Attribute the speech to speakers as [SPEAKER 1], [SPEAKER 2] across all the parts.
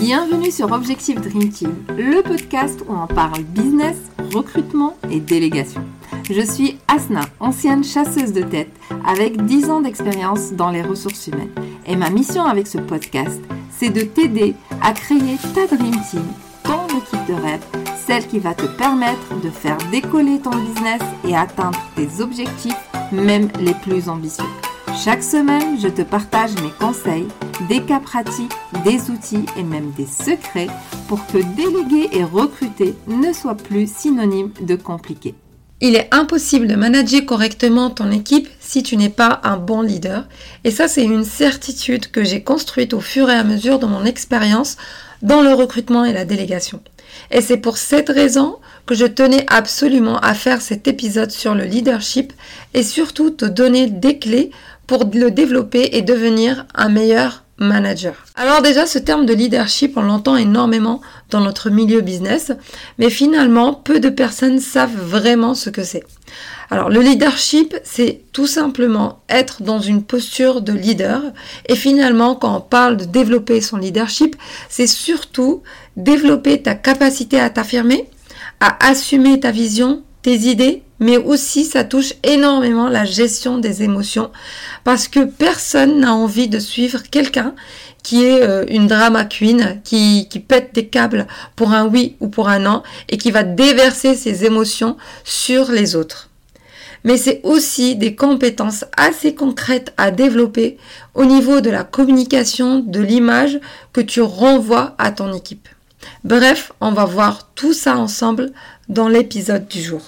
[SPEAKER 1] Bienvenue sur Objectif Dream Team, le podcast où on parle business, recrutement et délégation. Je suis Asna, ancienne chasseuse de tête avec 10 ans d'expérience dans les ressources humaines. Et ma mission avec ce podcast, c'est de t'aider à créer ta Dream Team, ton équipe de rêve, celle qui va te permettre de faire décoller ton business et atteindre tes objectifs, même les plus ambitieux. Chaque semaine, je te partage mes conseils, des cas pratiques, des outils et même des secrets pour que déléguer et recruter ne soit plus synonyme de compliqué.
[SPEAKER 2] Il est impossible de manager correctement ton équipe si tu n'es pas un bon leader. Et ça, c'est une certitude que j'ai construite au fur et à mesure de mon expérience dans le recrutement et la délégation. Et c'est pour cette raison que je tenais absolument à faire cet épisode sur le leadership et surtout te donner des clés pour le développer et devenir un meilleur manager. Alors déjà, ce terme de leadership, on l'entend énormément dans notre milieu business, mais finalement, peu de personnes savent vraiment ce que c'est. Alors le leadership, c'est tout simplement être dans une posture de leader. Et finalement, quand on parle de développer son leadership, c'est surtout développer ta capacité à t'affirmer, à assumer ta vision, tes idées, mais aussi ça touche énormément la gestion des émotions parce que personne n'a envie de suivre quelqu'un qui est euh, une drama queen, qui, qui pète des câbles pour un oui ou pour un non et qui va déverser ses émotions sur les autres. Mais c'est aussi des compétences assez concrètes à développer au niveau de la communication, de l'image que tu renvoies à ton équipe. Bref, on va voir tout ça ensemble dans l'épisode du jour.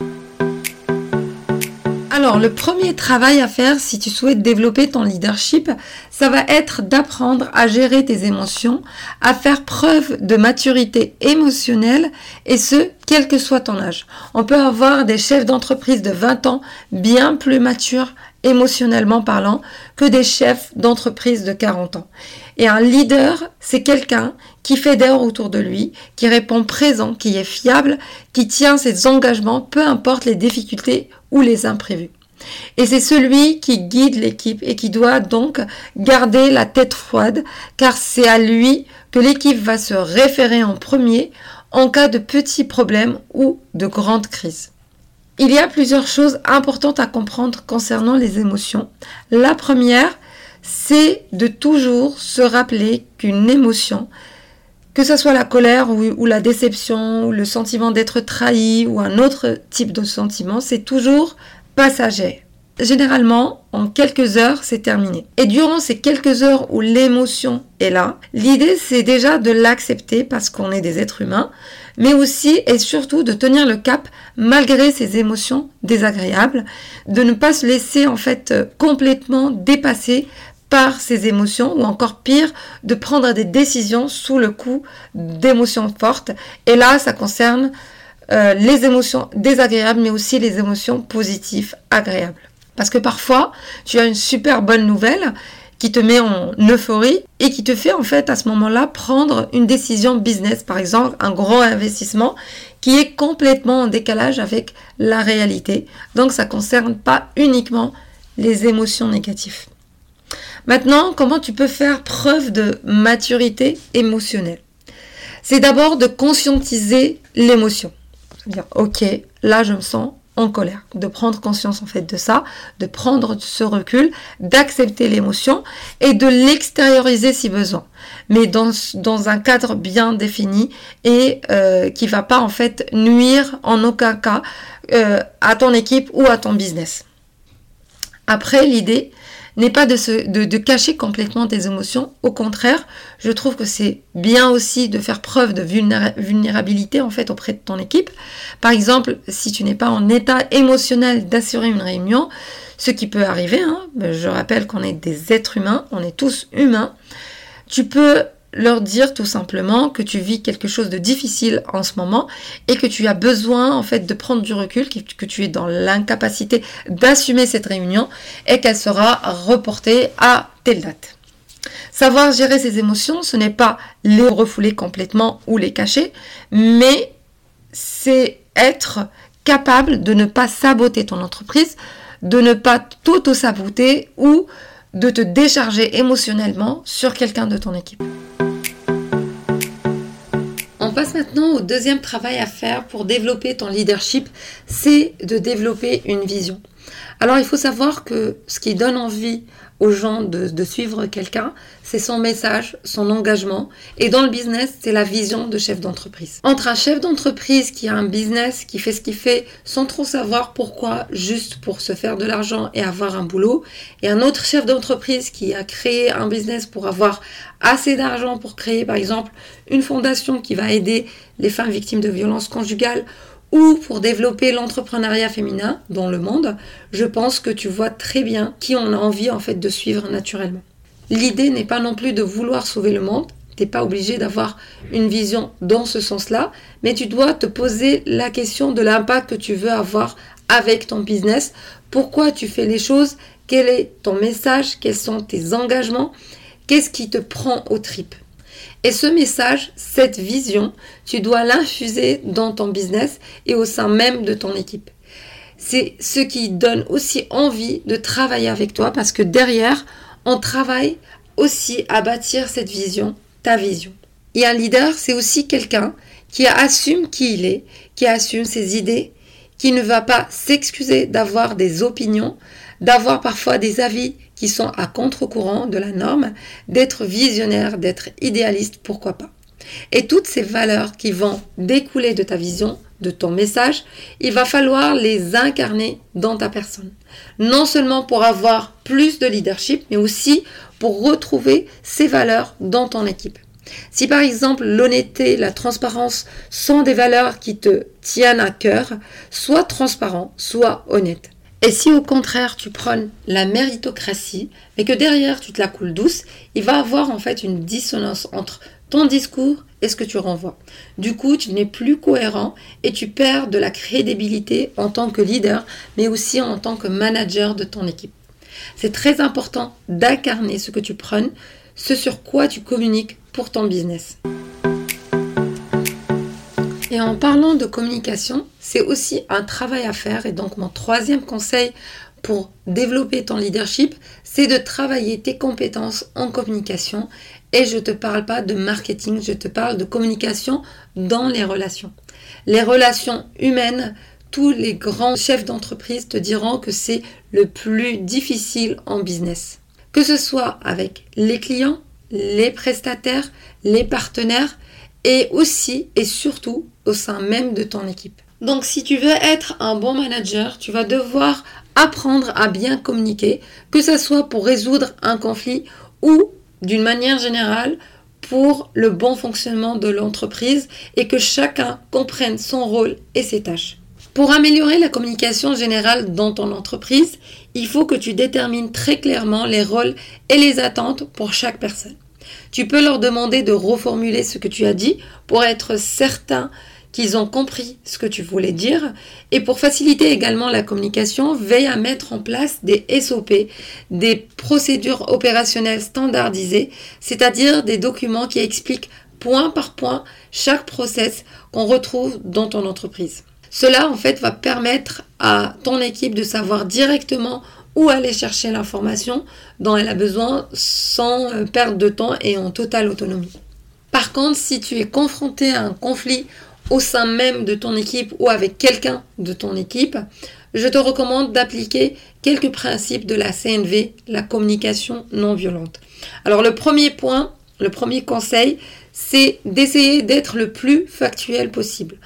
[SPEAKER 2] Alors, le premier travail à faire si tu souhaites développer ton leadership, ça va être d'apprendre à gérer tes émotions, à faire preuve de maturité émotionnelle et ce, quel que soit ton âge. On peut avoir des chefs d'entreprise de 20 ans bien plus matures émotionnellement parlant que des chefs d'entreprise de 40 ans. Et un leader, c'est quelqu'un qui fédère autour de lui, qui répond présent, qui est fiable, qui tient ses engagements, peu importe les difficultés ou les imprévus. Et c'est celui qui guide l'équipe et qui doit donc garder la tête froide, car c'est à lui que l'équipe va se référer en premier en cas de petits problèmes ou de grandes crises. Il y a plusieurs choses importantes à comprendre concernant les émotions. La première, c'est de toujours se rappeler qu'une émotion, que ce soit la colère ou, la déception, ou le sentiment d'être trahi ou un autre type de sentiment, c'est toujours passager. Généralement, en quelques heures, c'est terminé. Et durant ces quelques heures où l'émotion est là, l'idée c'est déjà de l'accepter parce qu'on est des êtres humains, mais aussi et surtout de tenir le cap malgré ces émotions désagréables, de ne pas se laisser en fait complètement dépasser par ces émotions ou encore pire, de prendre des décisions sous le coup d'émotions fortes. Et là, ça concerne euh, les émotions désagréables, mais aussi les émotions positives, agréables. Parce que parfois, tu as une super bonne nouvelle qui te met en euphorie et qui te fait en fait à ce moment-là prendre une décision business, par exemple un gros investissement qui est complètement en décalage avec la réalité. Donc ça ne concerne pas uniquement les émotions négatives. Maintenant, comment tu peux faire preuve de maturité émotionnelle? C'est d'abord de conscientiser l'émotion. C'est-à-dire, ok, là je me sens en colère, de prendre conscience en fait de ça, de prendre ce recul, d'accepter l'émotion et de l'extérioriser si besoin, mais dans, dans un cadre bien défini et euh, qui va pas en fait nuire en aucun cas euh, à ton équipe ou à ton business. Après, l'idée, n'est pas de, cacher complètement tes émotions. Au contraire, je trouve que c'est bien aussi de faire preuve de vulnérabilité en fait auprès de ton équipe. Par exemple, si tu n'es pas en état émotionnel d'assurer une réunion, ce qui peut arriver, hein, je rappelle qu'on est des êtres humains, on est tous humains, tu peux leur dire tout simplement que tu vis quelque chose de difficile en ce moment et que tu as besoin en fait de prendre du recul, que tu es dans l'incapacité d'assumer cette réunion et qu'elle sera reportée à telle date. Savoir gérer ses émotions, ce n'est pas les refouler complètement ou les cacher, mais c'est être capable de ne pas saboter ton entreprise, de ne pas t'auto-saboter ou de te décharger émotionnellement sur quelqu'un de ton équipe. Passe maintenant au deuxième travail à faire pour développer ton leadership, c'est de développer une vision. Alors il faut savoir que ce qui donne envie aux gens de, suivre quelqu'un, c'est son message, son engagement. Et dans le business, c'est la vision de chef d'entreprise. Entre un chef d'entreprise qui a un business, qui fait ce qu'il fait sans trop savoir pourquoi, juste pour se faire de l'argent et avoir un boulot, et un autre chef d'entreprise qui a créé un business pour avoir assez d'argent pour créer, par exemple, une fondation qui va aider les femmes victimes de violences conjugales ou pour développer l'entrepreneuriat féminin dans le monde, je pense que tu vois très bien qui on a envie en fait de suivre naturellement. L'idée n'est pas non plus de vouloir sauver le monde, t'es pas obligé d'avoir une vision dans ce sens-là, mais tu dois te poser la question de l'impact que tu veux avoir avec ton business, pourquoi tu fais les choses, quel est ton message, quels sont tes engagements, qu'est-ce qui te prend aux tripes. Et ce message, cette vision, tu dois l'infuser dans ton business et au sein même de ton équipe. C'est ce qui donne aussi envie de travailler avec toi parce que derrière, on travaille aussi à bâtir cette vision, ta vision. Et un leader, c'est aussi quelqu'un qui assume qui il est, qui assume ses idées, qui ne va pas s'excuser d'avoir des opinions, d'avoir parfois des avis qui sont à contre-courant de la norme, d'être visionnaire, d'être idéaliste, pourquoi pas. Et toutes ces valeurs qui vont découler de ta vision, de ton message, il va falloir les incarner dans ta personne. Non seulement pour avoir plus de leadership, mais aussi pour retrouver ces valeurs dans ton équipe. Si par exemple l'honnêteté, la transparence sont des valeurs qui te tiennent à cœur, sois transparent, sois honnête. Et si au contraire tu prônes la méritocratie, mais que derrière tu te la coules douce, il va avoir en fait une dissonance entre ton discours et ce que tu renvoies. Du coup, tu n'es plus cohérent et tu perds de la crédibilité en tant que leader, mais aussi en tant que manager de ton équipe. C'est très important d'incarner ce que tu prônes, ce sur quoi tu communiques pour ton business. Et en parlant de communication, c'est aussi un travail à faire. Et donc mon troisième conseil pour développer ton leadership, c'est de travailler tes compétences en communication. Et je ne te parle pas de marketing, je te parle de communication dans les relations. Les relations humaines, tous les grands chefs d'entreprise te diront que c'est le plus difficile en business. Que ce soit avec les clients, les prestataires, les partenaires, et aussi et surtout au sein même de ton équipe. Donc si tu veux être un bon manager, tu vas devoir apprendre à bien communiquer, que ce soit pour résoudre un conflit ou d'une manière générale pour le bon fonctionnement de l'entreprise et que chacun comprenne son rôle et ses tâches. Pour améliorer la communication générale dans ton entreprise, il faut que tu détermines très clairement les rôles et les attentes pour chaque personne. Tu peux leur demander de reformuler ce que tu as dit pour être certain qu'ils ont compris ce que tu voulais dire. Et pour faciliter également la communication, veille à mettre en place des SOP, des procédures opérationnelles standardisées, c'est-à-dire des documents qui expliquent point par point chaque process qu'on retrouve dans ton entreprise. Cela en fait va permettre à ton équipe de savoir directement ou aller chercher l'information dont elle a besoin sans euh, perdre de temps et en totale autonomie. Par contre, si tu es confronté à un conflit au sein même de ton équipe ou avec quelqu'un de ton équipe, je te recommande d'appliquer quelques principes de la CNV, la communication non violente. Alors le premier point, le premier conseil, c'est d'essayer d'être le plus factuel possible.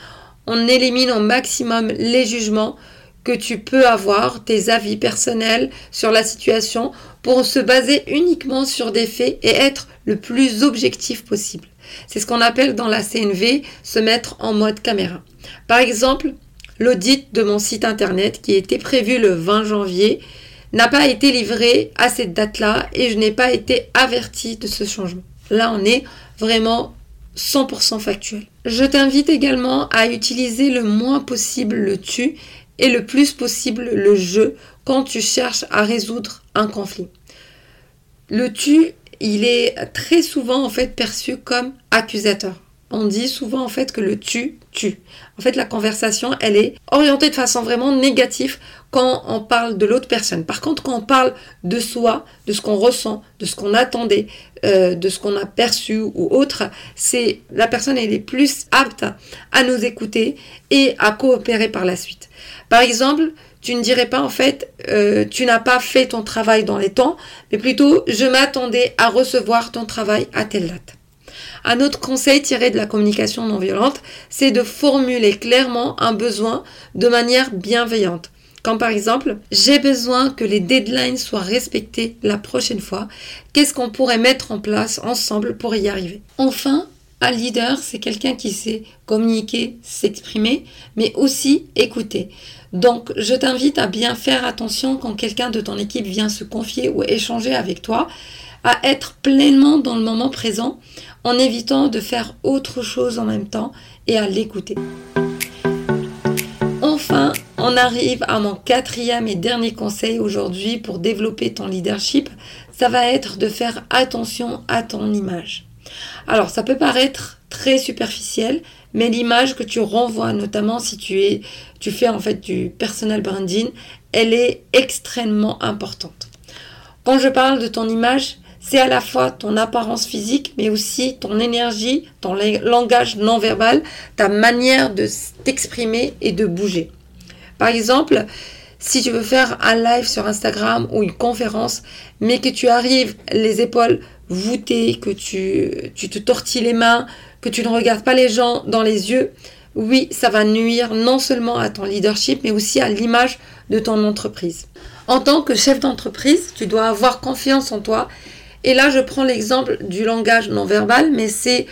[SPEAKER 2] On élimine au maximum les jugements, que tu peux avoir, tes avis personnels sur la situation pour se baser uniquement sur des faits et être le plus objectif possible. C'est ce qu'on appelle dans la CNV se mettre en mode caméra. Par exemple, l'audit de mon site internet qui était prévu le 20 janvier n'a pas été livré à cette date-là et je n'ai pas été averti de ce changement. Là, on est vraiment 100% factuel. Je t'invite également à utiliser le moins possible le tu et le plus possible le jeu quand tu cherches à résoudre un conflit. Le tu, il est très souvent en fait perçu comme accusateur. on dit souvent en fait que le tu tue. En fait, la conversation, elle est orientée de façon vraiment négative quand on parle de l'autre personne. Par contre, quand on parle de soi, de ce qu'on ressent, de ce qu'on attendait, euh, de ce qu'on a perçu ou autre, c'est la personne elle est plus apte à nous écouter et à coopérer par la suite. Par exemple, tu ne dirais pas en fait euh, tu n'as pas fait ton travail dans les temps, mais plutôt je m'attendais à recevoir ton travail à telle date. Un autre conseil tiré de la communication non violente, c'est de formuler clairement un besoin de manière bienveillante. Comme par exemple, j'ai besoin que les deadlines soient respectés la prochaine fois. Qu'est-ce qu'on pourrait mettre en place ensemble pour y arriver? Enfin, un leader, c'est quelqu'un qui sait communiquer, s'exprimer, mais aussi écouter. Donc, je t'invite à bien faire attention quand quelqu'un de ton équipe vient se confier ou échanger avec toi, à être pleinement dans le moment présent en évitant de faire autre chose en même temps et à l'écouter. Enfin, on arrive à mon quatrième et dernier conseil aujourd'hui pour développer ton leadership. Ça va être de faire attention à ton image. Alors, ça peut paraître très superficiel, mais l'image que tu renvoies, notamment si tu es, tu fais en fait du personal branding, elle est extrêmement importante. Quand je parle de ton image, c'est à la fois ton apparence physique, mais aussi ton énergie, ton langage non verbal, ta manière de t'exprimer et de bouger. Par exemple, si tu veux faire un live sur Instagram ou une conférence, mais que tu arrives les épaules voûtées, que tu, te tortilles les mains, que tu ne regardes pas les gens dans les yeux, oui, ça va nuire non seulement à ton leadership, mais aussi à l'image de ton entreprise. En tant que chef d'entreprise, tu dois avoir confiance en toi et là, je prends l'exemple du langage non verbal, mais c'est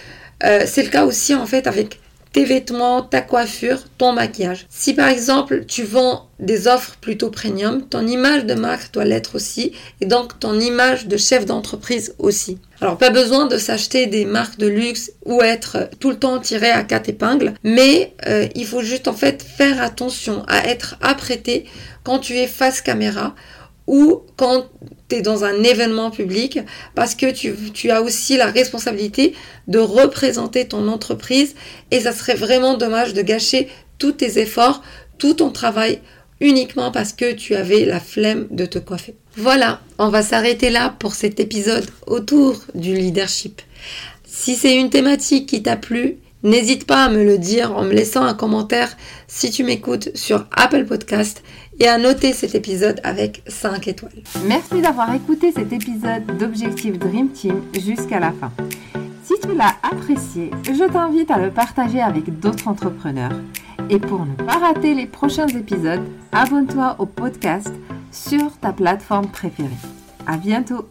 [SPEAKER 2] euh, le cas aussi en fait avec tes vêtements, ta coiffure, ton maquillage. Si par exemple tu vends des offres plutôt premium, ton image de marque doit l'être aussi et donc ton image de chef d'entreprise aussi. Alors pas besoin de s'acheter des marques de luxe ou être tout le temps tiré à quatre épingles, mais euh, il faut juste en fait faire attention à être apprêté quand tu es face caméra ou quand tu es dans un événement public parce que tu, as aussi la responsabilité de représenter ton entreprise et ça serait vraiment dommage de gâcher tous tes efforts, tout ton travail uniquement parce que tu avais la flemme de te coiffer. Voilà, on va s'arrêter là pour cet épisode autour du leadership. Si c'est une thématique qui t'a plu, n'hésite pas à me le dire en me laissant un commentaire si tu m'écoutes sur Apple Podcast et à noter cet épisode avec 5 étoiles.
[SPEAKER 1] Merci d'avoir écouté cet épisode d'Objectif Dream Team jusqu'à la fin. Si tu l'as apprécié, je t'invite à le partager avec d'autres entrepreneurs. Et pour ne pas rater les prochains épisodes, abonne-toi au podcast sur ta plateforme préférée. À bientôt!